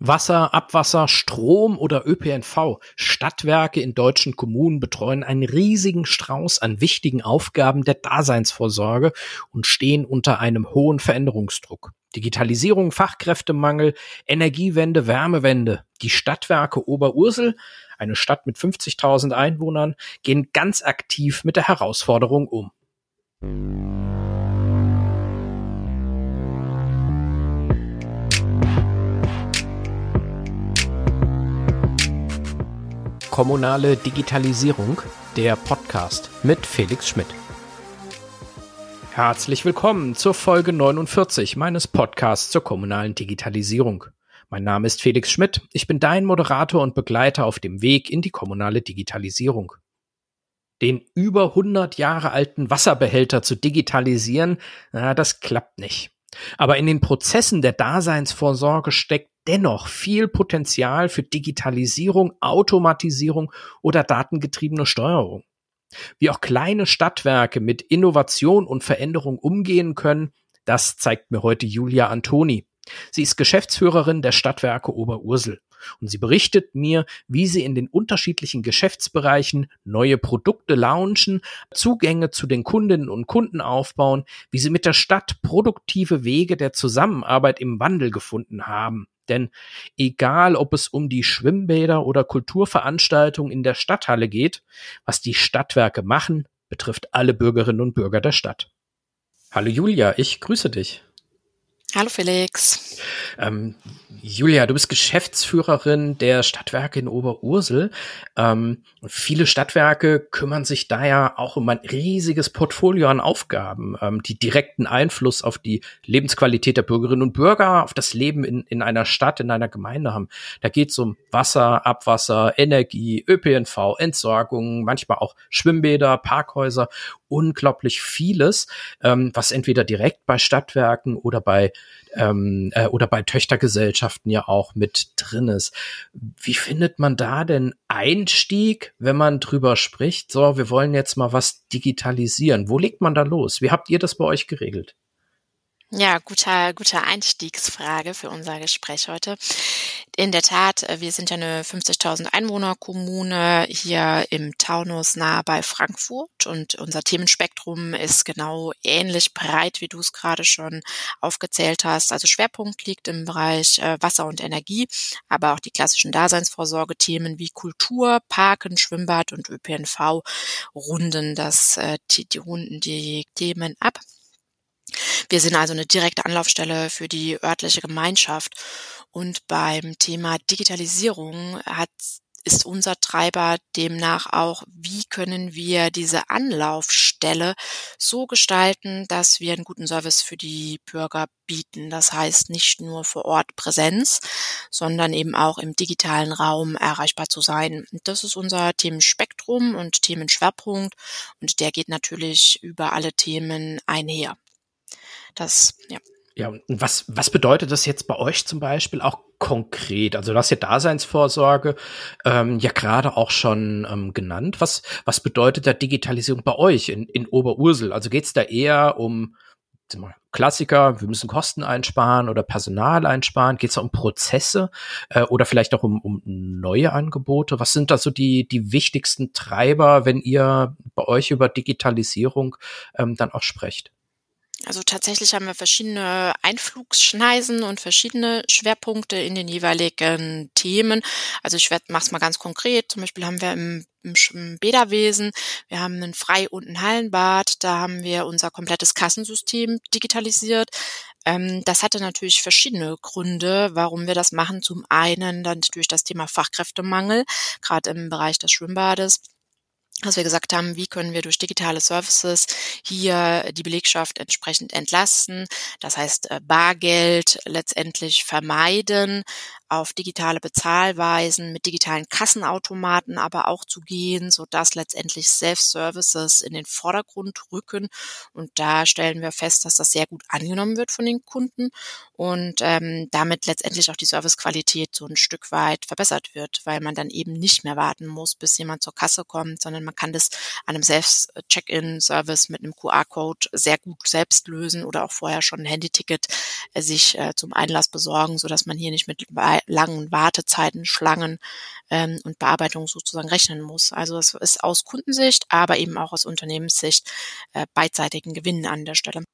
Wasser, Abwasser, Strom oder ÖPNV. Stadtwerke in deutschen Kommunen betreuen einen riesigen Strauß an wichtigen Aufgaben der Daseinsvorsorge und stehen unter einem hohen Veränderungsdruck. Digitalisierung, Fachkräftemangel, Energiewende, Wärmewende. Die Stadtwerke Oberursel, eine Stadt mit 50.000 Einwohnern, gehen ganz aktiv mit der Herausforderung um. Kommunale Digitalisierung, der Podcast mit Felix Schmidt. Herzlich willkommen zur Folge 49 meines Podcasts zur kommunalen Digitalisierung. Mein Name ist Felix Schmidt, ich bin dein Moderator und Begleiter auf dem Weg in die kommunale Digitalisierung. Den über 100 Jahre alten Wasserbehälter zu digitalisieren, na, das klappt nicht. Aber in den Prozessen der Daseinsvorsorge steckt dennoch viel Potenzial für Digitalisierung, Automatisierung oder datengetriebene Steuerung. Wie auch kleine Stadtwerke mit Innovation und Veränderung umgehen können, das zeigt mir heute Julia Antoni. Sie ist Geschäftsführerin der Stadtwerke Oberursel und sie berichtet mir, wie sie in den unterschiedlichen Geschäftsbereichen neue Produkte launchen, Zugänge zu den Kundinnen und Kunden aufbauen, wie sie mit der Stadt produktive Wege der Zusammenarbeit im Wandel gefunden haben. Denn egal, ob es um die Schwimmbäder oder Kulturveranstaltungen in der Stadthalle geht, was die Stadtwerke machen, betrifft alle Bürgerinnen und Bürger der Stadt. Hallo Julia, ich grüße dich. Hallo Felix. Ähm, Julia, du bist Geschäftsführerin der Stadtwerke in Oberursel. Ähm, viele Stadtwerke kümmern sich da ja auch um ein riesiges Portfolio an Aufgaben, ähm, die direkten Einfluss auf die Lebensqualität der Bürgerinnen und Bürger, auf das Leben in, in einer Stadt, in einer Gemeinde haben. Da geht es um Wasser, Abwasser, Energie, ÖPNV, Entsorgung, manchmal auch Schwimmbäder, Parkhäuser unglaublich vieles, ähm, was entweder direkt bei Stadtwerken oder bei ähm, äh, oder bei Töchtergesellschaften ja auch mit drin ist. Wie findet man da denn Einstieg, wenn man drüber spricht? So, wir wollen jetzt mal was digitalisieren. Wo legt man da los? Wie habt ihr das bei euch geregelt? Ja, guter, guter Einstiegsfrage für unser Gespräch heute. In der Tat, äh, wir sind ja eine 50.000 Einwohner-Kommune hier im Taunus nahe bei Frankfurt und unser Themenspektrum ist genau ähnlich breit, wie du es gerade schon aufgezählt hast. Also Schwerpunkt liegt im Bereich äh, Wasser und Energie, aber auch die klassischen Daseinsvorsorgethemen wie Kultur, Parken, Schwimmbad und ÖPNV runden das, äh, die, die runden die Themen ab. Wir sind also eine direkte Anlaufstelle für die örtliche Gemeinschaft. Und beim Thema Digitalisierung hat ist unser Treiber demnach auch, wie können wir diese Anlaufstelle so gestalten, dass wir einen guten Service für die Bürger bieten. Das heißt nicht nur vor Ort Präsenz, sondern eben auch im digitalen Raum erreichbar zu sein. Das ist unser Themenspektrum und Themenschwerpunkt und der geht natürlich über alle Themen einher. Das, ja. Ja, und was, was bedeutet das jetzt bei euch zum Beispiel auch konkret? Also du hast ja Daseinsvorsorge ähm, ja gerade auch schon ähm, genannt. Was, was bedeutet da Digitalisierung bei euch in, in Oberursel? Also geht es da eher um Klassiker, wir müssen Kosten einsparen oder Personal einsparen? Geht es um Prozesse äh, oder vielleicht auch um, um neue Angebote? Was sind da so die, die wichtigsten Treiber, wenn ihr bei euch über Digitalisierung ähm, dann auch sprecht? Also tatsächlich haben wir verschiedene Einflugsschneisen und verschiedene Schwerpunkte in den jeweiligen Themen. Also ich mache es mal ganz konkret. Zum Beispiel haben wir im, im Bäderwesen, wir haben einen Frei- und ein Hallenbad. Da haben wir unser komplettes Kassensystem digitalisiert. Ähm, das hatte natürlich verschiedene Gründe, warum wir das machen. Zum einen dann durch das Thema Fachkräftemangel, gerade im Bereich des Schwimmbades dass wir gesagt haben, wie können wir durch digitale Services hier die Belegschaft entsprechend entlasten, das heißt äh, Bargeld letztendlich vermeiden, auf digitale Bezahlweisen mit digitalen Kassenautomaten aber auch zu gehen, so dass letztendlich Self-Services in den Vordergrund rücken. Und da stellen wir fest, dass das sehr gut angenommen wird von den Kunden und ähm, damit letztendlich auch die Servicequalität so ein Stück weit verbessert wird, weil man dann eben nicht mehr warten muss, bis jemand zur Kasse kommt, sondern man kann das an einem Selbst-Check-in-Service mit einem QR-Code sehr gut selbst lösen oder auch vorher schon ein Handyticket äh, sich äh, zum Einlass besorgen, so man hier nicht mit langen Wartezeiten, Schlangen ähm, und Bearbeitung sozusagen rechnen muss. Also es ist aus Kundensicht, aber eben auch aus Unternehmenssicht äh, beidseitigen Gewinn an der Stelle.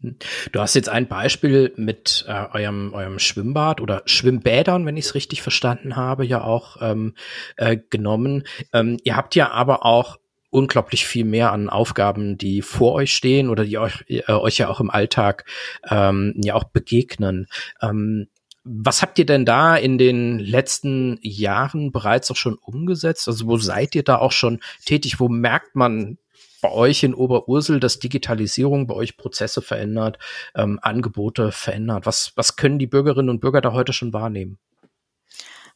Hm. Du hast jetzt ein Beispiel mit äh, eurem, eurem Schwimmbad oder Schwimmbädern, wenn ich es richtig verstanden habe, ja auch ähm, äh, genommen. Ähm, ihr habt ja aber auch unglaublich viel mehr an Aufgaben, die vor euch stehen oder die euch, äh, euch ja auch im Alltag ähm, ja auch begegnen. Ähm, was habt ihr denn da in den letzten Jahren bereits auch schon umgesetzt? Also wo seid ihr da auch schon tätig? Wo merkt man bei euch in Oberursel, dass Digitalisierung bei euch Prozesse verändert, ähm, Angebote verändert? Was, was können die Bürgerinnen und Bürger da heute schon wahrnehmen?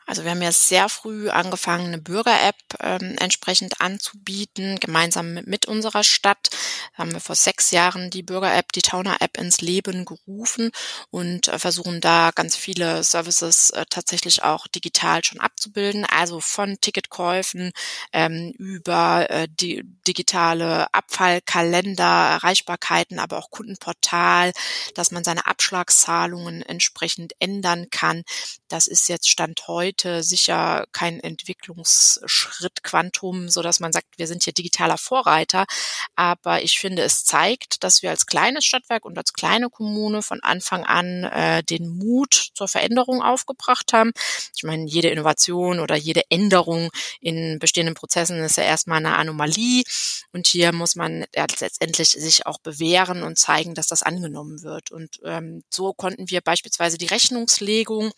Also wir haben ja sehr früh angefangen, eine Bürger-App ähm, entsprechend anzubieten, gemeinsam mit, mit unserer Stadt. Da haben wir vor sechs Jahren die Bürger-App, die Tauner-App ins Leben gerufen und äh, versuchen da ganz viele Services äh, tatsächlich auch digital schon abzubilden. Also von Ticketkäufen ähm, über äh, die digitale Abfallkalender, Erreichbarkeiten, aber auch Kundenportal, dass man seine Abschlagszahlungen entsprechend ändern kann. Das ist jetzt Stand heute sicher kein Entwicklungsschritt Quantum, so dass man sagt, wir sind hier digitaler Vorreiter. Aber ich finde, es zeigt, dass wir als kleines Stadtwerk und als kleine Kommune von Anfang an äh, den Mut zur Veränderung aufgebracht haben. Ich meine, jede Innovation oder jede Änderung in bestehenden Prozessen ist ja erstmal eine Anomalie. Und hier muss man letztendlich sich auch bewähren und zeigen, dass das angenommen wird. Und ähm, so konnten wir beispielsweise die Rechnungslegung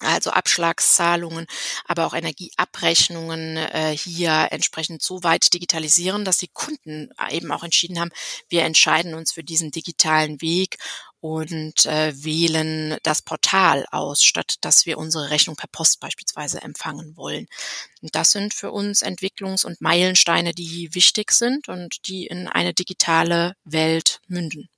also Abschlagszahlungen, aber auch Energieabrechnungen äh, hier entsprechend so weit digitalisieren, dass die Kunden eben auch entschieden haben, wir entscheiden uns für diesen digitalen Weg und äh, wählen das Portal aus, statt dass wir unsere Rechnung per Post beispielsweise empfangen wollen. Und das sind für uns Entwicklungs- und Meilensteine, die wichtig sind und die in eine digitale Welt münden.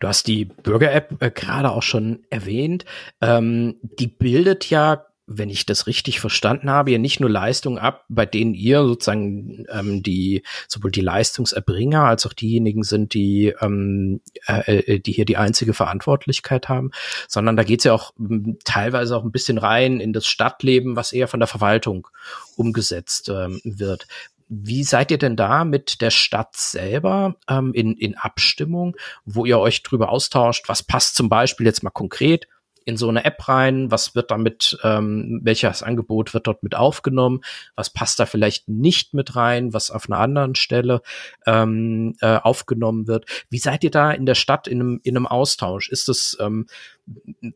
Du hast die Bürger-App äh, gerade auch schon erwähnt. Ähm, die bildet ja, wenn ich das richtig verstanden habe, ja nicht nur Leistungen ab, bei denen ihr sozusagen ähm, die sowohl die Leistungserbringer als auch diejenigen sind, die ähm, äh, äh die hier die einzige Verantwortlichkeit haben, sondern da geht's ja auch teilweise auch ein bisschen rein in das Stadtleben, was eher von der Verwaltung umgesetzt ähm, wird. Wie seid ihr denn da mit der Stadt selber ähm, in, in Abstimmung, wo ihr euch drüber austauscht? Was passt zum Beispiel jetzt mal konkret in so eine App rein? Was wird damit, ähm, welches Angebot wird dort mit aufgenommen? Was passt da vielleicht nicht mit rein, was auf einer anderen Stelle ähm, äh, aufgenommen wird? Wie seid ihr da in der Stadt in einem, in einem Austausch? Ist es ähm,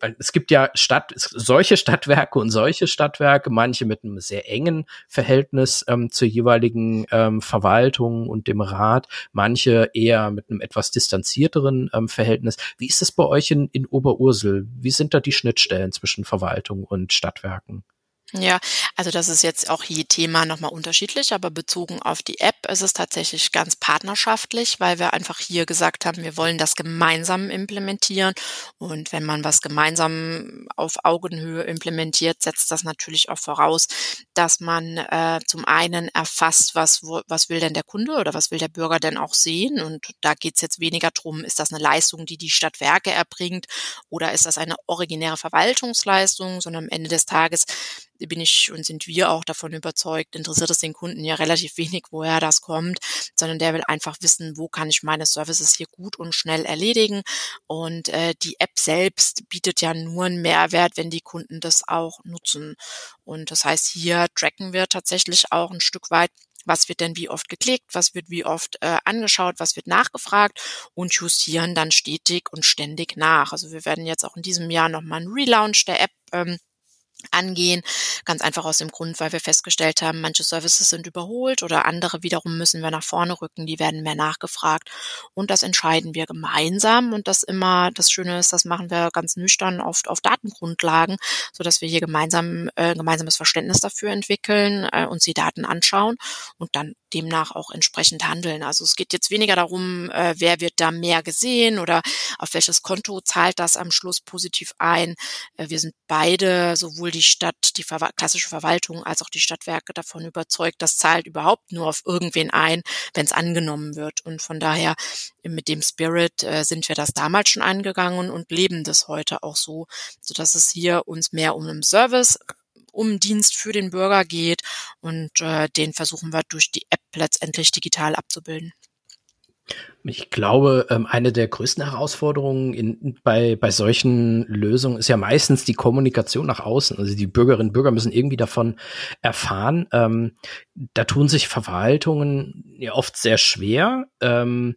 weil es gibt ja Stadt, solche Stadtwerke und solche Stadtwerke, manche mit einem sehr engen Verhältnis ähm, zur jeweiligen ähm, Verwaltung und dem Rat, manche eher mit einem etwas distanzierteren ähm, Verhältnis. Wie ist es bei euch in, in Oberursel? Wie sind da die Schnittstellen zwischen Verwaltung und Stadtwerken? Ja, also das ist jetzt auch je Thema nochmal unterschiedlich, aber bezogen auf die App ist es tatsächlich ganz partnerschaftlich, weil wir einfach hier gesagt haben, wir wollen das gemeinsam implementieren. Und wenn man was gemeinsam auf Augenhöhe implementiert, setzt das natürlich auch voraus, dass man äh, zum einen erfasst, was, was will denn der Kunde oder was will der Bürger denn auch sehen. Und da geht es jetzt weniger drum, ist das eine Leistung, die die Stadtwerke erbringt oder ist das eine originäre Verwaltungsleistung, sondern am Ende des Tages bin ich und sind wir auch davon überzeugt, interessiert es den Kunden ja relativ wenig, woher das kommt, sondern der will einfach wissen, wo kann ich meine Services hier gut und schnell erledigen. Und äh, die App selbst bietet ja nur einen Mehrwert, wenn die Kunden das auch nutzen. Und das heißt, hier tracken wir tatsächlich auch ein Stück weit, was wird denn wie oft geklickt, was wird wie oft äh, angeschaut, was wird nachgefragt und justieren dann stetig und ständig nach. Also wir werden jetzt auch in diesem Jahr nochmal einen Relaunch der App ähm, angehen. Ganz einfach aus dem Grund, weil wir festgestellt haben, manche Services sind überholt oder andere wiederum müssen wir nach vorne rücken, die werden mehr nachgefragt. Und das entscheiden wir gemeinsam. Und das immer, das Schöne ist, das machen wir ganz nüchtern oft auf Datengrundlagen, so dass wir hier gemeinsam äh, gemeinsames Verständnis dafür entwickeln, äh, uns die Daten anschauen und dann demnach auch entsprechend handeln. Also es geht jetzt weniger darum, äh, wer wird da mehr gesehen oder auf welches Konto zahlt das am Schluss positiv ein. Äh, wir sind beide, sowohl die Stadt, die Ver klassische Verwaltung als auch die Stadtwerke davon überzeugt, das zahlt überhaupt nur auf irgendwen ein, wenn es angenommen wird. Und von daher mit dem Spirit äh, sind wir das damals schon angegangen und leben das heute auch so, so dass es hier uns mehr um einen Service um Dienst für den Bürger geht und äh, den versuchen wir durch die App letztendlich digital abzubilden. Ich glaube, ähm, eine der größten Herausforderungen in, bei, bei solchen Lösungen ist ja meistens die Kommunikation nach außen. Also die Bürgerinnen und Bürger müssen irgendwie davon erfahren. Ähm, da tun sich Verwaltungen ja oft sehr schwer. Ähm,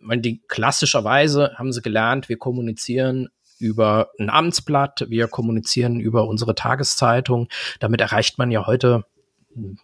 die klassischerweise haben sie gelernt, wir kommunizieren über ein Amtsblatt, wir kommunizieren über unsere Tageszeitung. Damit erreicht man ja heute hm,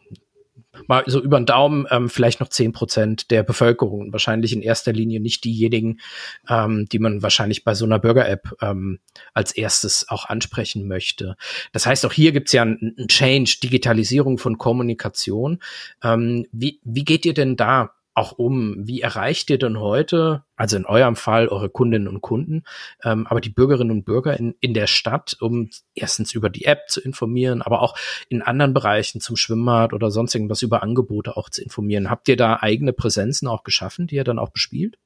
mal so über den Daumen ähm, vielleicht noch zehn Prozent der Bevölkerung. Wahrscheinlich in erster Linie nicht diejenigen, ähm, die man wahrscheinlich bei so einer Bürger-App ähm, als erstes auch ansprechen möchte. Das heißt, auch hier gibt's ja einen Change, Digitalisierung von Kommunikation. Ähm, wie, wie geht ihr denn da auch um, wie erreicht ihr denn heute, also in eurem Fall eure Kundinnen und Kunden, ähm, aber die Bürgerinnen und Bürger in, in der Stadt, um erstens über die App zu informieren, aber auch in anderen Bereichen zum Schwimmbad oder sonst irgendwas über Angebote auch zu informieren. Habt ihr da eigene Präsenzen auch geschaffen, die ihr dann auch bespielt?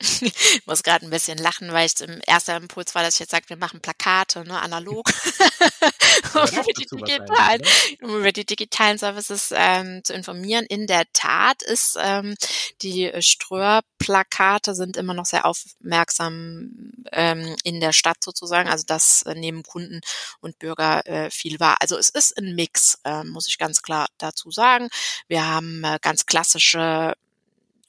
Ich muss gerade ein bisschen lachen, weil ich im erster Impuls war, dass ich jetzt sage, wir machen Plakate, ne, analog. um, über die digitalen, um über die digitalen Services ähm, zu informieren. In der Tat ist ähm, die Ströer-Plakate sind immer noch sehr aufmerksam ähm, in der Stadt sozusagen. Also das äh, nehmen Kunden und Bürger äh, viel wahr. Also es ist ein Mix, äh, muss ich ganz klar dazu sagen. Wir haben äh, ganz klassische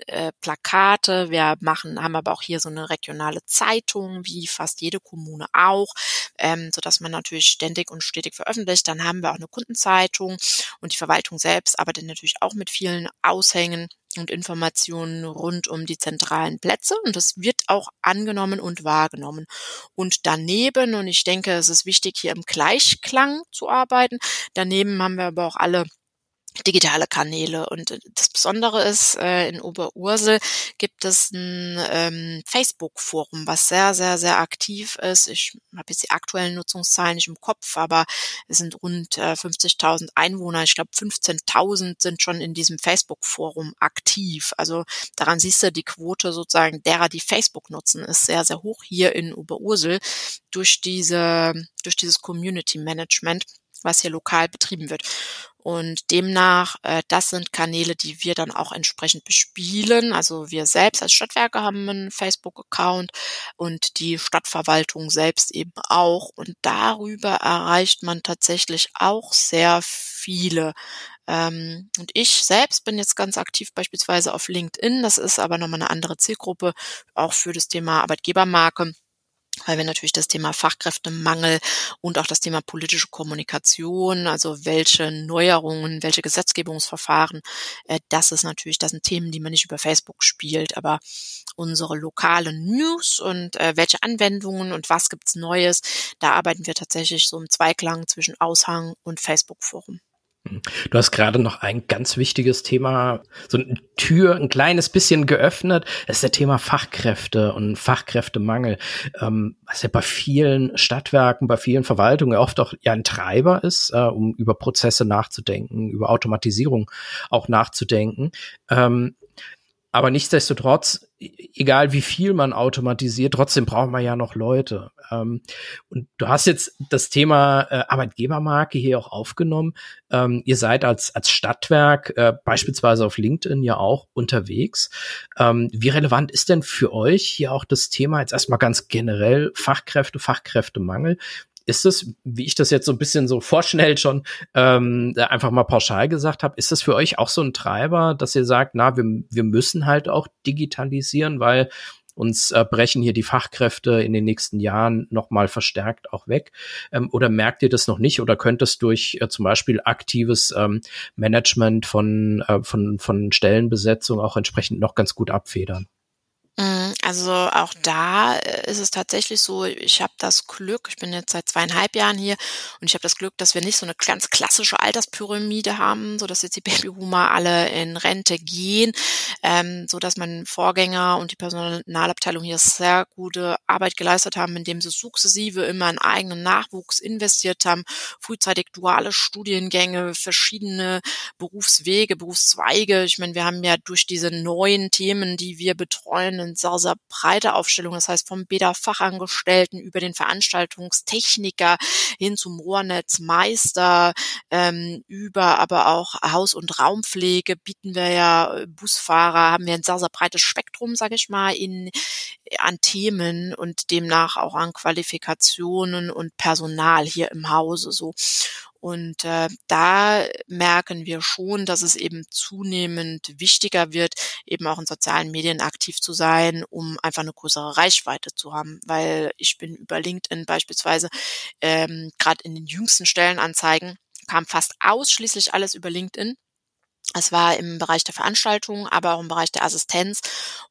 äh, Plakate. Wir machen, haben aber auch hier so eine regionale Zeitung, wie fast jede Kommune auch, ähm, so dass man natürlich ständig und stetig veröffentlicht. Dann haben wir auch eine Kundenzeitung und die Verwaltung selbst arbeitet natürlich auch mit vielen Aushängen und Informationen rund um die zentralen Plätze und das wird auch angenommen und wahrgenommen. Und daneben, und ich denke, es ist wichtig, hier im Gleichklang zu arbeiten, daneben haben wir aber auch alle digitale Kanäle. Und äh, das Besondere ist, äh, in Oberursel gibt es ein ähm, Facebook-Forum, was sehr, sehr, sehr aktiv ist. Ich habe jetzt die aktuellen Nutzungszahlen nicht im Kopf, aber es sind rund äh, 50.000 Einwohner. Ich glaube, 15.000 sind schon in diesem Facebook-Forum aktiv. Also daran siehst du, die Quote sozusagen derer, die Facebook nutzen, ist sehr, sehr hoch hier in Oberursel durch diese, durch dieses Community Management was hier lokal betrieben wird. Und demnach, äh, das sind Kanäle, die wir dann auch entsprechend bespielen. Also wir selbst als Stadtwerke haben einen Facebook-Account und die Stadtverwaltung selbst eben auch. Und darüber erreicht man tatsächlich auch sehr viele. Ähm, und ich selbst bin jetzt ganz aktiv beispielsweise auf LinkedIn. Das ist aber nochmal eine andere Zielgruppe, auch für das Thema Arbeitgebermarke weil wir natürlich das Thema Fachkräftemangel und auch das Thema politische Kommunikation, also welche Neuerungen, welche Gesetzgebungsverfahren, äh, das ist natürlich, das sind Themen, die man nicht über Facebook spielt, aber unsere lokalen News und äh, welche Anwendungen und was gibt's Neues, da arbeiten wir tatsächlich so im Zweiklang zwischen Aushang und Facebook-Forum. Du hast gerade noch ein ganz wichtiges Thema, so eine Tür ein kleines bisschen geöffnet. Das ist der Thema Fachkräfte und Fachkräftemangel, ähm, was ja bei vielen Stadtwerken, bei vielen Verwaltungen oft auch ja ein Treiber ist, äh, um über Prozesse nachzudenken, über Automatisierung auch nachzudenken. Ähm, aber nichtsdestotrotz, e-, egal wie viel man automatisiert, trotzdem braucht man ja noch Leute. Ähm, und du hast jetzt das Thema äh, Arbeitgebermarke hier auch aufgenommen. Ähm, ihr seid als, als Stadtwerk äh, beispielsweise auf LinkedIn ja auch unterwegs. Ähm, wie relevant ist denn für euch hier auch das Thema jetzt erstmal ganz generell Fachkräfte, Fachkräftemangel? Ist es, wie ich das jetzt so ein bisschen so vorschnell schon ähm, einfach mal pauschal gesagt habe, ist das für euch auch so ein Treiber, dass ihr sagt, na, wir, wir müssen halt auch digitalisieren, weil uns äh, brechen hier die Fachkräfte in den nächsten Jahren nochmal verstärkt auch weg? Ähm, oder merkt ihr das noch nicht oder könnt es durch äh, zum Beispiel aktives ähm, Management von, äh, von, von Stellenbesetzung auch entsprechend noch ganz gut abfedern? Mhm, also auch da äh, ist es tatsächlich so, ich habe das Glück, ich bin jetzt seit zweieinhalb Jahren hier und ich habe das Glück, dass wir nicht so eine ganz klassische Alterspyramide haben, so dass jetzt die Babyboomer alle in Rente gehen, ähm, so dass mein Vorgänger und die Personalabteilung hier sehr gute Arbeit geleistet haben, indem sie sukzessive immer in eigenen Nachwuchs investiert haben, frühzeitig duale Studiengänge, verschiedene Berufswege, Berufszweige. Ich meine, wir haben ja durch diese neuen Themen, die wir betreuen, eine sehr, sehr breite Aufstellung. Das heißt, vom Beta-Fachangestellten über den Veranstaltungstechniker hin zum Rohrnetzmeister, ähm, über aber auch Haus- und Raumpflege bieten wir ja äh, Busfahrer, haben wir ein sehr, sehr breites Spektrum, sage ich mal, in, an Themen und demnach auch an Qualifikationen und Personal hier im Hause so. Und äh, da merken wir schon, dass es eben zunehmend wichtiger wird, eben auch in sozialen Medien aktiv zu sein, um einfach eine größere Reichweite zu haben. Weil ich bin über LinkedIn beispielsweise ähm, gerade in den jüngsten Stellenanzeigen kam fast ausschließlich alles über LinkedIn. Es war im Bereich der Veranstaltung, aber auch im Bereich der Assistenz.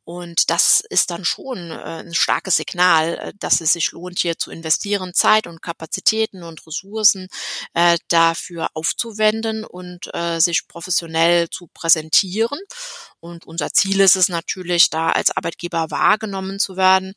Und das ist dann schon äh, ein starkes Signal, äh, dass es sich lohnt, hier zu investieren, Zeit und Kapazitäten und Ressourcen äh, dafür aufzuwenden und äh, sich professionell zu präsentieren. Und unser Ziel ist es natürlich, da als Arbeitgeber wahrgenommen zu werden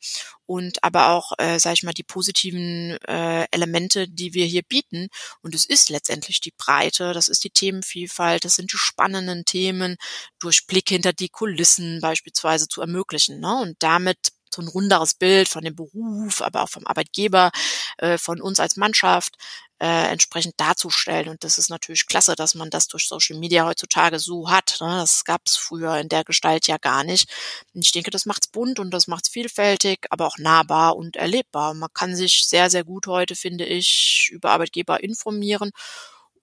und aber auch, äh, sage ich mal, die positiven äh, Elemente, die wir hier bieten. Und es ist letztendlich die Breite, das ist die Themenvielfalt, das sind die spannenden Themen, durch Blick hinter die Kulissen beispielsweise zu ermöglichen. Ne? Und damit so ein runderes Bild von dem Beruf, aber auch vom Arbeitgeber, äh, von uns als Mannschaft äh, entsprechend darzustellen. Und das ist natürlich klasse, dass man das durch Social Media heutzutage so hat. Ne? Das gab es früher in der Gestalt ja gar nicht. Und ich denke, das macht's bunt und das macht's vielfältig, aber auch nahbar und erlebbar. Man kann sich sehr, sehr gut heute, finde ich, über Arbeitgeber informieren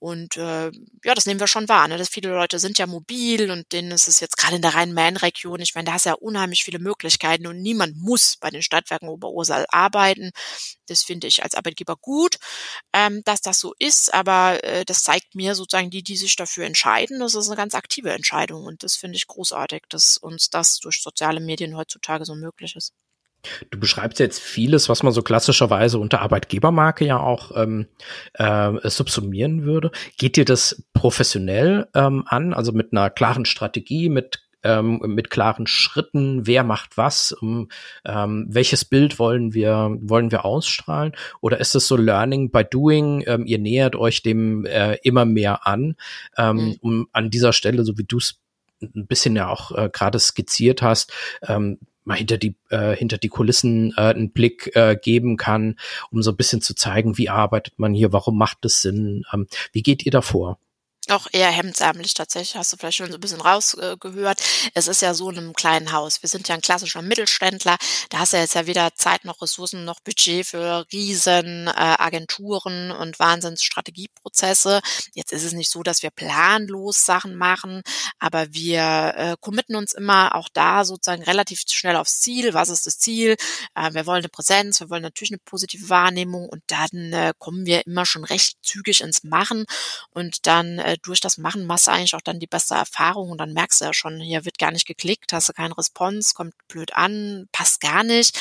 und äh, ja, das nehmen wir schon wahr. Ne? Dass viele Leute sind ja mobil und denen ist es jetzt gerade in der Rhein-Main-Region, ich meine, da hast du ja unheimlich viele Möglichkeiten und niemand muss bei den Stadtwerken Oberursal arbeiten. Das finde ich als Arbeitgeber gut, ähm, dass das so ist, aber äh, das zeigt mir sozusagen die, die sich dafür entscheiden, das ist eine ganz aktive Entscheidung und das finde ich großartig, dass uns das durch soziale Medien heutzutage so möglich ist. Du beschreibst jetzt vieles, was man so klassischerweise unter Arbeitgebermarke ja auch ähm, äh, subsumieren würde. Geht dir das professionell ähm, an, also mit einer klaren Strategie, mit ähm, mit klaren Schritten, wer macht was, um, ähm, welches Bild wollen wir, wollen wir ausstrahlen? Oder ist es so Learning by Doing, ähm, ihr nähert euch dem äh, immer mehr an, ähm, mhm. um an dieser Stelle, so wie du es ein bisschen ja auch äh, gerade skizziert hast, ähm, mal hinter die äh, hinter die Kulissen äh, einen Blick äh, geben kann, um so ein bisschen zu zeigen, wie arbeitet man hier, warum macht es Sinn, ähm, wie geht ihr davor? Auch eher hemdsärmlich tatsächlich, hast du vielleicht schon so ein bisschen rausgehört. Äh, es ist ja so in einem kleinen Haus. Wir sind ja ein klassischer Mittelständler. Da hast du jetzt ja weder Zeit noch Ressourcen noch Budget für riesen äh, Agenturen und Wahnsinnsstrategieprozesse. Jetzt ist es nicht so, dass wir planlos Sachen machen, aber wir äh, committen uns immer auch da sozusagen relativ schnell aufs Ziel. Was ist das Ziel? Äh, wir wollen eine Präsenz, wir wollen natürlich eine positive Wahrnehmung und dann äh, kommen wir immer schon recht zügig ins Machen und dann äh, durch das Machen machst du eigentlich auch dann die beste Erfahrung und dann merkst du ja schon, hier wird gar nicht geklickt, hast du keinen Response, kommt blöd an, passt gar nicht.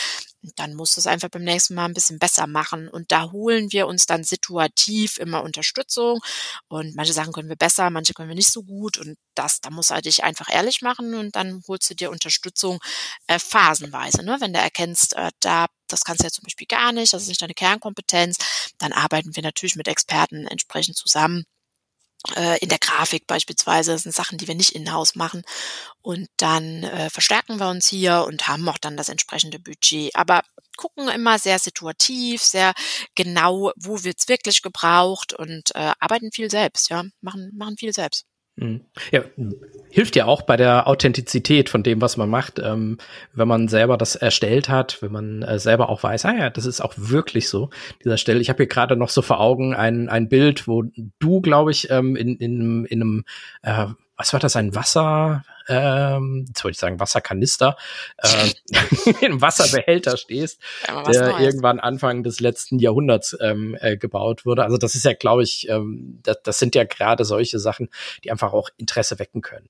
Dann musst du es einfach beim nächsten Mal ein bisschen besser machen. Und da holen wir uns dann situativ immer Unterstützung. Und manche Sachen können wir besser, manche können wir nicht so gut. Und das, da musst du halt dich einfach ehrlich machen und dann holst du dir Unterstützung äh, phasenweise. Ne? Wenn du erkennst, äh, da das kannst du ja zum Beispiel gar nicht, das ist nicht deine Kernkompetenz, dann arbeiten wir natürlich mit Experten entsprechend zusammen in der Grafik beispielsweise. Das sind Sachen, die wir nicht in-house machen. Und dann äh, verstärken wir uns hier und haben auch dann das entsprechende Budget. Aber gucken immer sehr situativ, sehr genau, wo wird's wirklich gebraucht und äh, arbeiten viel selbst, ja, machen, machen viel selbst. Mhm. Ja, hilft ja auch bei der Authentizität von dem, was man macht, ähm, wenn man selber das erstellt hat, wenn man äh, selber auch weiß, ah ja, das ist auch wirklich so. Dieser Stelle, ich habe hier gerade noch so vor Augen ein, ein Bild, wo du, glaube ich, ähm, in, in, in einem äh, was war das, ein Wasser, ähm, jetzt wollte ich sagen Wasserkanister, äh, im Wasserbehälter stehst, der irgendwann Anfang des letzten Jahrhunderts ähm, äh, gebaut wurde. Also das ist ja, glaube ich, ähm, das, das sind ja gerade solche Sachen, die einfach auch Interesse wecken können.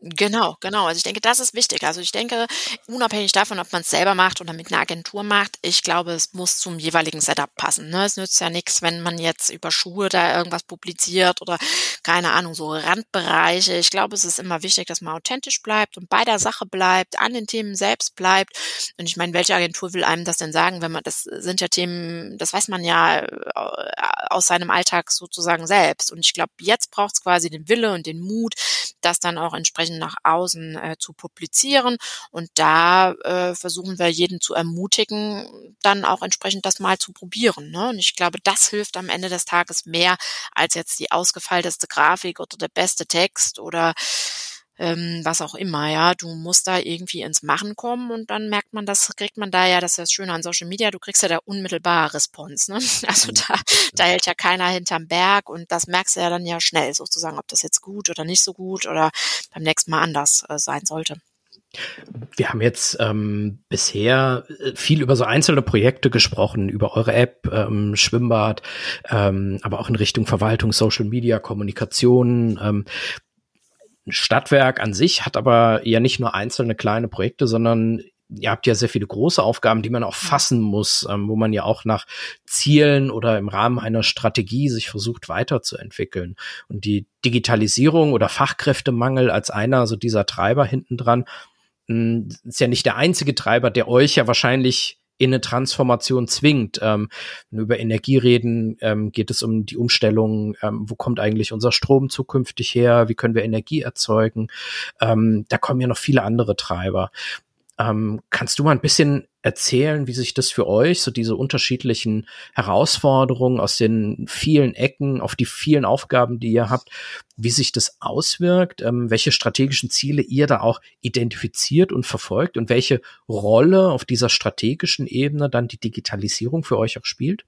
Genau, genau. Also ich denke, das ist wichtig. Also ich denke, unabhängig davon, ob man es selber macht oder mit einer Agentur macht, ich glaube, es muss zum jeweiligen Setup passen. Ne? Es nützt ja nichts, wenn man jetzt über Schuhe da irgendwas publiziert oder keine Ahnung, so Randbereiche. Ich glaube, es ist immer wichtig, dass man authentisch bleibt und bei der Sache bleibt, an den Themen selbst bleibt. Und ich meine, welche Agentur will einem das denn sagen, wenn man, das sind ja Themen, das weiß man ja äh, aus seinem Alltag sozusagen selbst. Und ich glaube, jetzt braucht es quasi den Wille und den Mut, das dann auch entsprechend nach außen äh, zu publizieren. Und da äh, versuchen wir jeden zu ermutigen, dann auch entsprechend das mal zu probieren. Ne? Und ich glaube, das hilft am Ende des Tages mehr als jetzt die ausgefeilteste Grafik oder der beste Text oder ähm, was auch immer, ja, du musst da irgendwie ins Machen kommen und dann merkt man, das kriegt man da ja, das ist das Schöne an Social Media, du kriegst ja da unmittelbar Response, ne? Also da, da hält ja keiner hinterm Berg und das merkst du ja dann ja schnell sozusagen, ob das jetzt gut oder nicht so gut oder beim nächsten Mal anders äh, sein sollte. Wir haben jetzt ähm, bisher äh, viel über so einzelne Projekte gesprochen, über eure App, ähm, Schwimmbad, ähm, aber auch in Richtung Verwaltung, Social Media, Kommunikation. Ähm, Stadtwerk an sich hat aber ja nicht nur einzelne kleine Projekte, sondern ihr habt ja sehr viele große Aufgaben, die man auch fassen muss, ähm, wo man ja auch nach Zielen oder im Rahmen einer Strategie sich versucht weiterzuentwickeln. Und die Digitalisierung oder Fachkräftemangel als einer so dieser Treiber hintendran hm, ist ja nicht der einzige Treiber, der euch ja wahrscheinlich in eine Transformation zwingt. Ähm, wenn wir über Energie reden, ähm, geht es um die Umstellung, ähm, wo kommt eigentlich unser Strom zukünftig her, wie können wir Energie erzeugen. Ähm, da kommen ja noch viele andere Treiber. Ähm, kannst du mal ein bisschen erzählen, wie sich das für euch, so diese unterschiedlichen Herausforderungen aus den vielen Ecken, auf die vielen Aufgaben, die ihr habt, wie sich das auswirkt, ähm, welche strategischen Ziele ihr da auch identifiziert und verfolgt und welche Rolle auf dieser strategischen Ebene dann die Digitalisierung für euch auch spielt?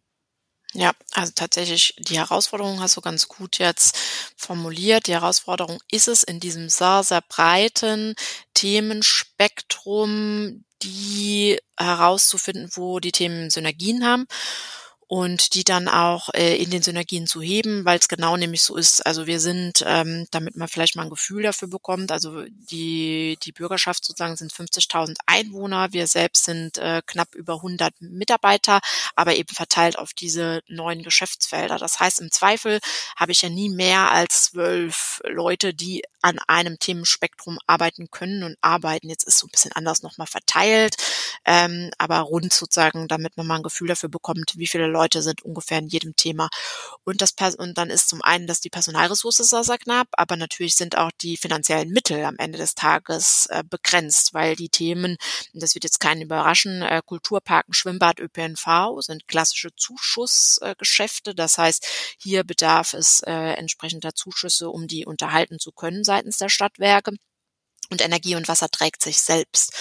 Ja, also tatsächlich, die Herausforderung hast du ganz gut jetzt formuliert. Die Herausforderung ist es in diesem sehr, sehr breiten Themenspektrum, die herauszufinden, wo die Themen Synergien haben und die dann auch äh, in den Synergien zu heben, weil es genau nämlich so ist. Also wir sind, ähm, damit man vielleicht mal ein Gefühl dafür bekommt, also die, die Bürgerschaft sozusagen sind 50.000 Einwohner, wir selbst sind äh, knapp über 100 Mitarbeiter, aber eben verteilt auf diese neuen Geschäftsfelder. Das heißt, im Zweifel habe ich ja nie mehr als zwölf Leute, die an einem Themenspektrum arbeiten können und arbeiten. Jetzt ist so ein bisschen anders nochmal verteilt, ähm, aber rund sozusagen, damit man mal ein Gefühl dafür bekommt, wie viele Leute sind ungefähr in jedem Thema. Und das und dann ist zum einen, dass die Personalressource sehr, sehr knapp, aber natürlich sind auch die finanziellen Mittel am Ende des Tages äh, begrenzt, weil die Themen, das wird jetzt keinen überraschen, äh, Kulturparken, Schwimmbad, ÖPNV sind klassische Zuschussgeschäfte. Äh, das heißt, hier bedarf es äh, entsprechender Zuschüsse, um die unterhalten zu können seitens der Stadtwerke. Und Energie und Wasser trägt sich selbst.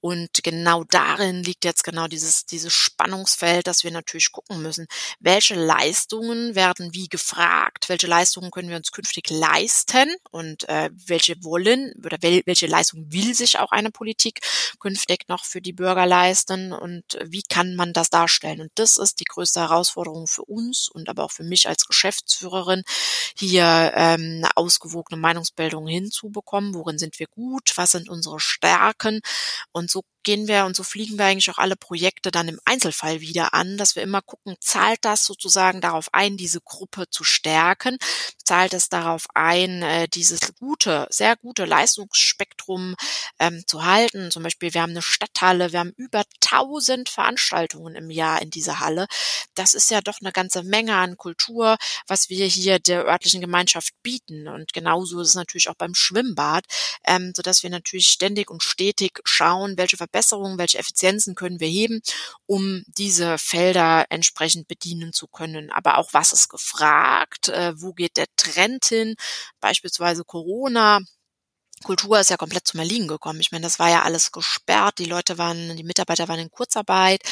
Und genau darin liegt jetzt genau dieses, dieses Spannungsfeld, dass wir natürlich gucken müssen, welche Leistungen werden wie gefragt, welche Leistungen können wir uns künftig leisten und äh, welche wollen oder wel, welche Leistung will sich auch eine Politik künftig noch für die Bürger leisten und wie kann man das darstellen. Und das ist die größte Herausforderung für uns und aber auch für mich als Geschäftsführerin, hier ähm, eine ausgewogene Meinungsbildung hinzubekommen. Worin sind wir gut? Gut, was sind unsere Stärken? Und so gehen wir und so fliegen wir eigentlich auch alle Projekte dann im Einzelfall wieder an, dass wir immer gucken, zahlt das sozusagen darauf ein, diese Gruppe zu stärken, zahlt es darauf ein, äh, dieses gute, sehr gute Leistungsspektrum ähm, zu halten. Zum Beispiel, wir haben eine Stadthalle, wir haben über 1000 Veranstaltungen im Jahr in dieser Halle. Das ist ja doch eine ganze Menge an Kultur, was wir hier der örtlichen Gemeinschaft bieten. Und genauso ist es natürlich auch beim Schwimmbad, ähm, sodass wir natürlich ständig und stetig schauen, welche Verbesserungen Verbesserungen, welche Effizienzen können wir heben, um diese Felder entsprechend bedienen zu können. Aber auch was ist gefragt, äh, wo geht der Trend hin, beispielsweise Corona, Kultur ist ja komplett zum Erliegen gekommen. Ich meine, das war ja alles gesperrt. Die Leute waren, die Mitarbeiter waren in Kurzarbeit.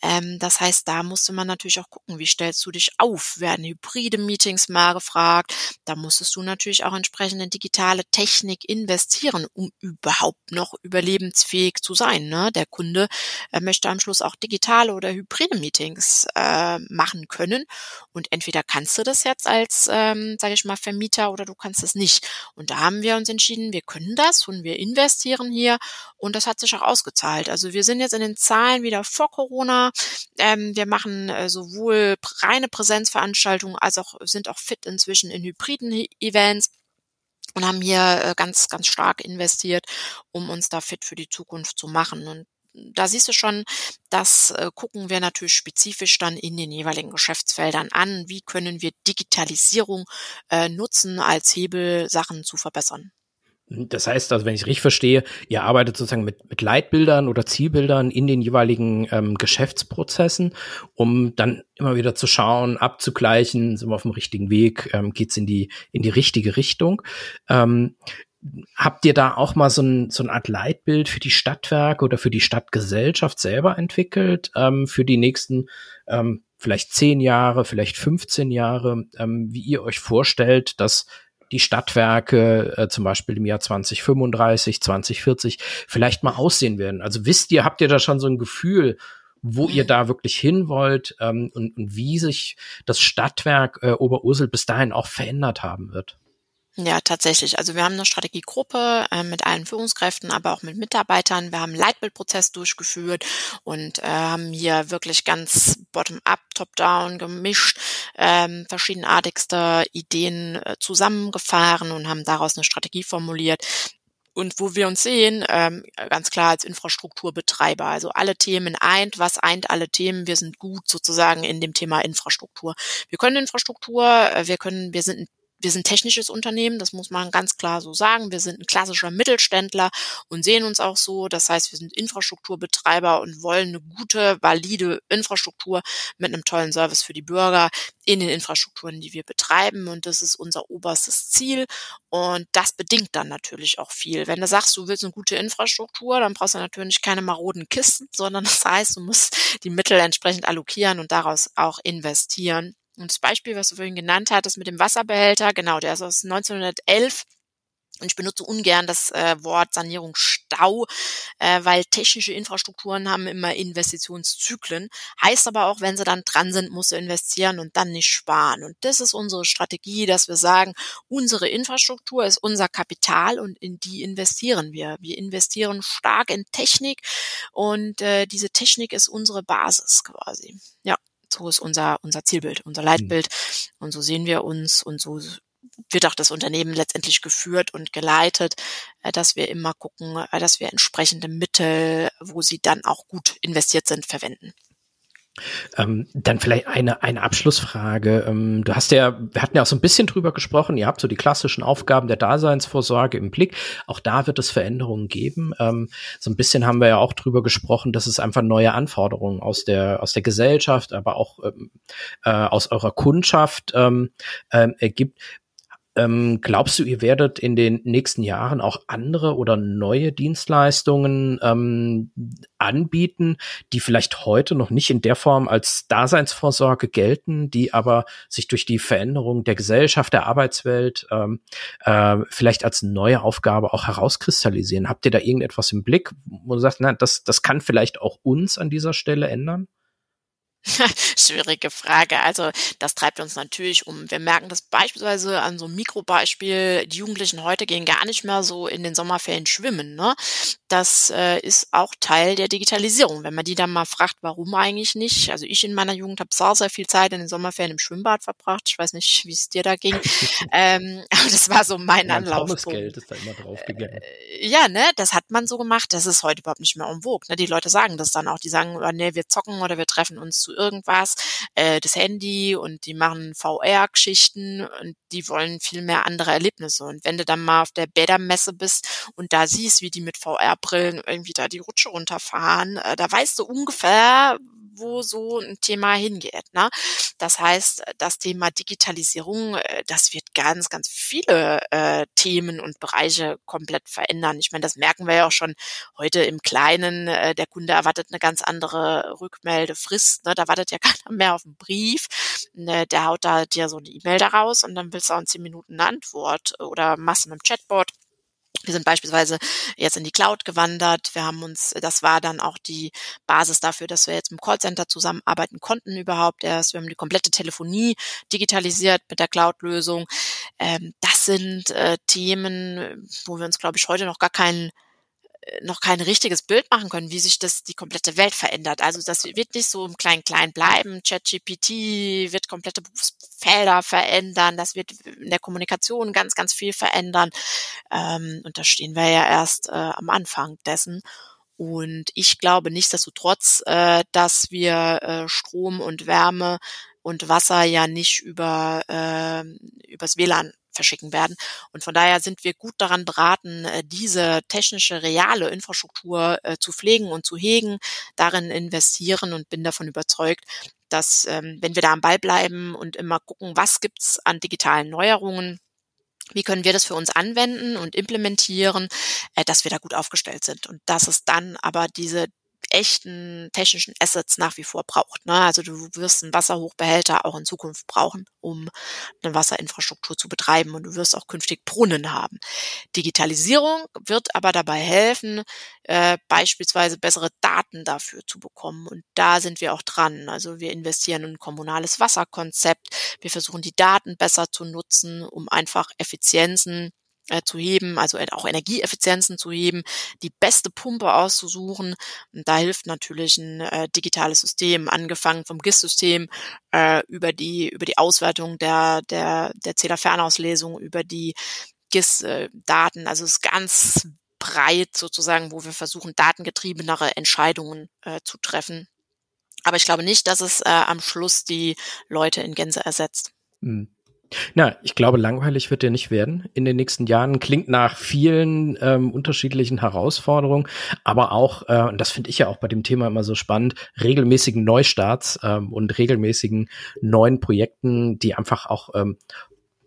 Ähm, das heißt, da musste man natürlich auch gucken, wie stellst du dich auf? Werden hybride Meetings mal gefragt? Da musstest du natürlich auch entsprechend in digitale Technik investieren, um überhaupt noch überlebensfähig zu sein. Ne? Der Kunde äh, möchte am Schluss auch digitale oder hybride Meetings äh, machen können. Und entweder kannst du das jetzt als, ähm, sage ich mal, Vermieter oder du kannst es nicht. Und da haben wir uns entschieden, wir wir können das und wir investieren hier und das hat sich auch ausgezahlt. Also wir sind jetzt in den Zahlen wieder vor Corona. Ähm, wir machen äh, sowohl reine Präsenzveranstaltungen als auch sind auch fit inzwischen in hybriden Events und haben hier äh, ganz, ganz stark investiert, um uns da fit für die Zukunft zu machen. Und da siehst du schon, das äh, gucken wir natürlich spezifisch dann in den jeweiligen Geschäftsfeldern an. Wie können wir Digitalisierung äh, nutzen als Hebel, Sachen zu verbessern? Das heißt, also wenn ich richtig verstehe, ihr arbeitet sozusagen mit, mit Leitbildern oder Zielbildern in den jeweiligen ähm, Geschäftsprozessen, um dann immer wieder zu schauen, abzugleichen, sind wir auf dem richtigen Weg, ähm, geht es in die, in die richtige Richtung. Ähm, habt ihr da auch mal so, ein, so eine Art Leitbild für die Stadtwerke oder für die Stadtgesellschaft selber entwickelt, ähm, für die nächsten ähm, vielleicht zehn Jahre, vielleicht 15 Jahre, ähm, wie ihr euch vorstellt, dass die Stadtwerke äh, zum Beispiel im Jahr 2035, 2040 vielleicht mal aussehen werden? Also wisst ihr, habt ihr da schon so ein Gefühl, wo ihr da wirklich hin wollt ähm, und, und wie sich das Stadtwerk äh, Oberursel bis dahin auch verändert haben wird? Ja, tatsächlich. Also wir haben eine Strategiegruppe äh, mit allen Führungskräften, aber auch mit Mitarbeitern. Wir haben einen Leitbildprozess durchgeführt und äh, haben hier wirklich ganz bottom-up, top-down gemischt, ähm, verschiedenartigste Ideen äh, zusammengefahren und haben daraus eine Strategie formuliert, und wo wir uns sehen, ähm, ganz klar als Infrastrukturbetreiber. Also alle Themen eint. Was eint alle Themen? Wir sind gut sozusagen in dem Thema Infrastruktur. Wir können Infrastruktur, äh, wir können, wir sind ein wir sind technisches Unternehmen, das muss man ganz klar so sagen. Wir sind ein klassischer Mittelständler und sehen uns auch so. Das heißt, wir sind Infrastrukturbetreiber und wollen eine gute, valide Infrastruktur mit einem tollen Service für die Bürger in den Infrastrukturen, die wir betreiben. Und das ist unser oberstes Ziel. Und das bedingt dann natürlich auch viel. Wenn du sagst, du willst eine gute Infrastruktur, dann brauchst du natürlich keine maroden Kisten, sondern das heißt, du musst die Mittel entsprechend allokieren und daraus auch investieren. Und das Beispiel, was du vorhin genannt hattest mit dem Wasserbehälter, genau, der ist aus 1911. Und ich benutze ungern das äh, Wort Sanierungsstau, äh, weil technische Infrastrukturen haben immer Investitionszyklen. Heißt aber auch, wenn sie dann dran sind, musst du investieren und dann nicht sparen. Und das ist unsere Strategie, dass wir sagen, unsere Infrastruktur ist unser Kapital und in die investieren wir. Wir investieren stark in Technik und äh, diese Technik ist unsere Basis quasi. Ja so ist unser, unser Zielbild, unser Leitbild. Mhm. Und so sehen wir uns und so wird auch das Unternehmen letztendlich geführt und geleitet, äh, dass wir immer gucken, äh, dass wir entsprechende Mittel, wo sie dann auch gut investiert sind, verwenden. Ähm, dann vielleicht eine, eine Abschlussfrage. Ähm, du hast ja, wir hatten ja auch so ein bisschen drüber gesprochen, ihr habt so die klassischen Aufgaben der Daseinsvorsorge im Blick. Auch da wird es Veränderungen geben. Ähm, so ein bisschen haben wir ja auch drüber gesprochen, dass es einfach neue Anforderungen aus der, aus der Gesellschaft, aber auch ähm, äh, aus eurer Kundschaft ähm, äh, ergibt. Ähm, glaubst du, ihr werdet in den nächsten Jahren auch andere oder neue Dienstleistungen ähm, anbieten, die vielleicht heute noch nicht in der Form als Daseinsvorsorge gelten, die aber sich durch die Veränderung der Gesellschaft, der Arbeitswelt ähm, äh, vielleicht als neue Aufgabe auch herauskristallisieren? Habt ihr da irgendetwas im Blick, wo du sagst, na, das, das kann vielleicht auch uns an dieser Stelle ändern? Schwierige Frage. Also das treibt uns natürlich um. Wir merken das beispielsweise an so einem Mikrobeispiel. Die Jugendlichen heute gehen gar nicht mehr so in den Sommerferien schwimmen. Ne? Das äh, ist auch Teil der Digitalisierung. Wenn man die dann mal fragt, warum eigentlich nicht? Also ich in meiner Jugend habe sehr, sehr viel Zeit in den Sommerferien im Schwimmbad verbracht. Ich weiß nicht, wie es dir da ging. ähm, aber das war so mein, mein Anlaufpunkt. ist da immer draufgegangen. Äh, ja, ne, das hat man so gemacht. Das ist heute überhaupt nicht mehr vogue. Ne? Die Leute sagen das dann auch. Die sagen, oh, nee, wir zocken oder wir treffen uns zu irgendwas, äh, das Handy und die machen VR-Geschichten und die wollen viel mehr andere Erlebnisse. Und wenn du dann mal auf der Bädermesse bist und da siehst, wie die mit VR-Brillen irgendwie da die Rutsche runterfahren, äh, da weißt du ungefähr, wo so ein Thema hingeht. Ne? Das heißt, das Thema Digitalisierung, äh, das wird ganz, ganz viele äh, Themen und Bereiche komplett verändern. Ich meine, das merken wir ja auch schon heute im Kleinen. Äh, der Kunde erwartet eine ganz andere Rückmeldefrist. Ne? Da wartet ja keiner mehr auf einen Brief. Ne? Der haut da dir so eine E-Mail daraus und dann willst du auch in zehn Minuten eine Antwort oder machst du mit dem Chatbot Wir sind beispielsweise jetzt in die Cloud gewandert. Wir haben uns, das war dann auch die Basis dafür, dass wir jetzt im Callcenter zusammenarbeiten konnten überhaupt erst. Wir haben die komplette Telefonie digitalisiert mit der Cloud-Lösung. Ähm, das sind äh, Themen, wo wir uns, glaube ich, heute noch gar keinen noch kein richtiges Bild machen können, wie sich das die komplette Welt verändert. Also das wird nicht so im Klein-Klein bleiben. ChatGPT wird komplette Berufsfelder verändern. Das wird in der Kommunikation ganz, ganz viel verändern. Ähm, und da stehen wir ja erst äh, am Anfang dessen. Und ich glaube nichtsdestotrotz, äh, dass wir äh, Strom und Wärme und Wasser ja nicht über äh, übers WLAN verschicken werden. Und von daher sind wir gut daran beraten, äh, diese technische, reale Infrastruktur äh, zu pflegen und zu hegen, darin investieren und bin davon überzeugt, dass ähm, wenn wir da am Ball bleiben und immer gucken, was gibt's an digitalen Neuerungen, wie können wir das für uns anwenden und implementieren, äh, dass wir da gut aufgestellt sind und dass es dann aber diese echten technischen Assets nach wie vor braucht. Ne? Also du wirst einen Wasserhochbehälter auch in Zukunft brauchen, um eine Wasserinfrastruktur zu betreiben und du wirst auch künftig Brunnen haben. Digitalisierung wird aber dabei helfen, äh, beispielsweise bessere Daten dafür zu bekommen. Und da sind wir auch dran. Also wir investieren in ein kommunales Wasserkonzept. Wir versuchen die Daten besser zu nutzen, um einfach Effizienzen äh, zu heben, also auch Energieeffizienzen zu heben, die beste Pumpe auszusuchen. Und da hilft natürlich ein äh, digitales System, angefangen vom GIS-System äh, über die über die Auswertung der der der Zählerfernauslesung, über die GIS-Daten. Also es ist ganz breit sozusagen, wo wir versuchen, datengetriebenere Entscheidungen äh, zu treffen. Aber ich glaube nicht, dass es äh, am Schluss die Leute in Gänze ersetzt. Mhm. Na, ich glaube, langweilig wird der nicht werden in den nächsten Jahren. Klingt nach vielen ähm, unterschiedlichen Herausforderungen, aber auch, äh, und das finde ich ja auch bei dem Thema immer so spannend, regelmäßigen Neustarts ähm, und regelmäßigen neuen Projekten, die einfach auch ähm,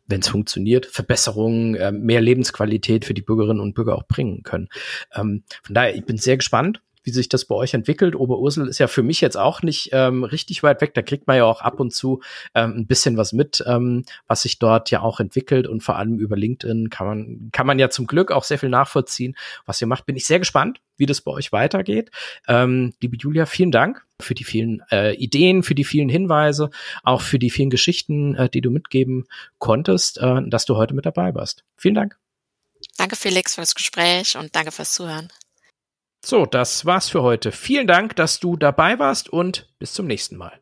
wenn es funktioniert, Verbesserungen, äh, mehr Lebensqualität für die Bürgerinnen und Bürger auch bringen können. Ähm, von daher, ich bin sehr gespannt, wie sich das bei euch entwickelt. Oberursel ist ja für mich jetzt auch nicht ähm, richtig weit weg. Da kriegt man ja auch ab und zu ähm, ein bisschen was mit, ähm, was sich dort ja auch entwickelt und vor allem über LinkedIn kann man, kann man ja zum Glück auch sehr viel nachvollziehen, was ihr macht. Bin ich sehr gespannt, wie das bei euch weitergeht. Ähm, liebe Julia, vielen Dank für die vielen äh, Ideen, für die vielen Hinweise, auch für die vielen Geschichten, äh, die du mitgeben konntest, äh, dass du heute mit dabei warst. Vielen Dank. Danke, Felix, für das Gespräch und danke fürs Zuhören. So, das war's für heute. Vielen Dank, dass du dabei warst und bis zum nächsten Mal.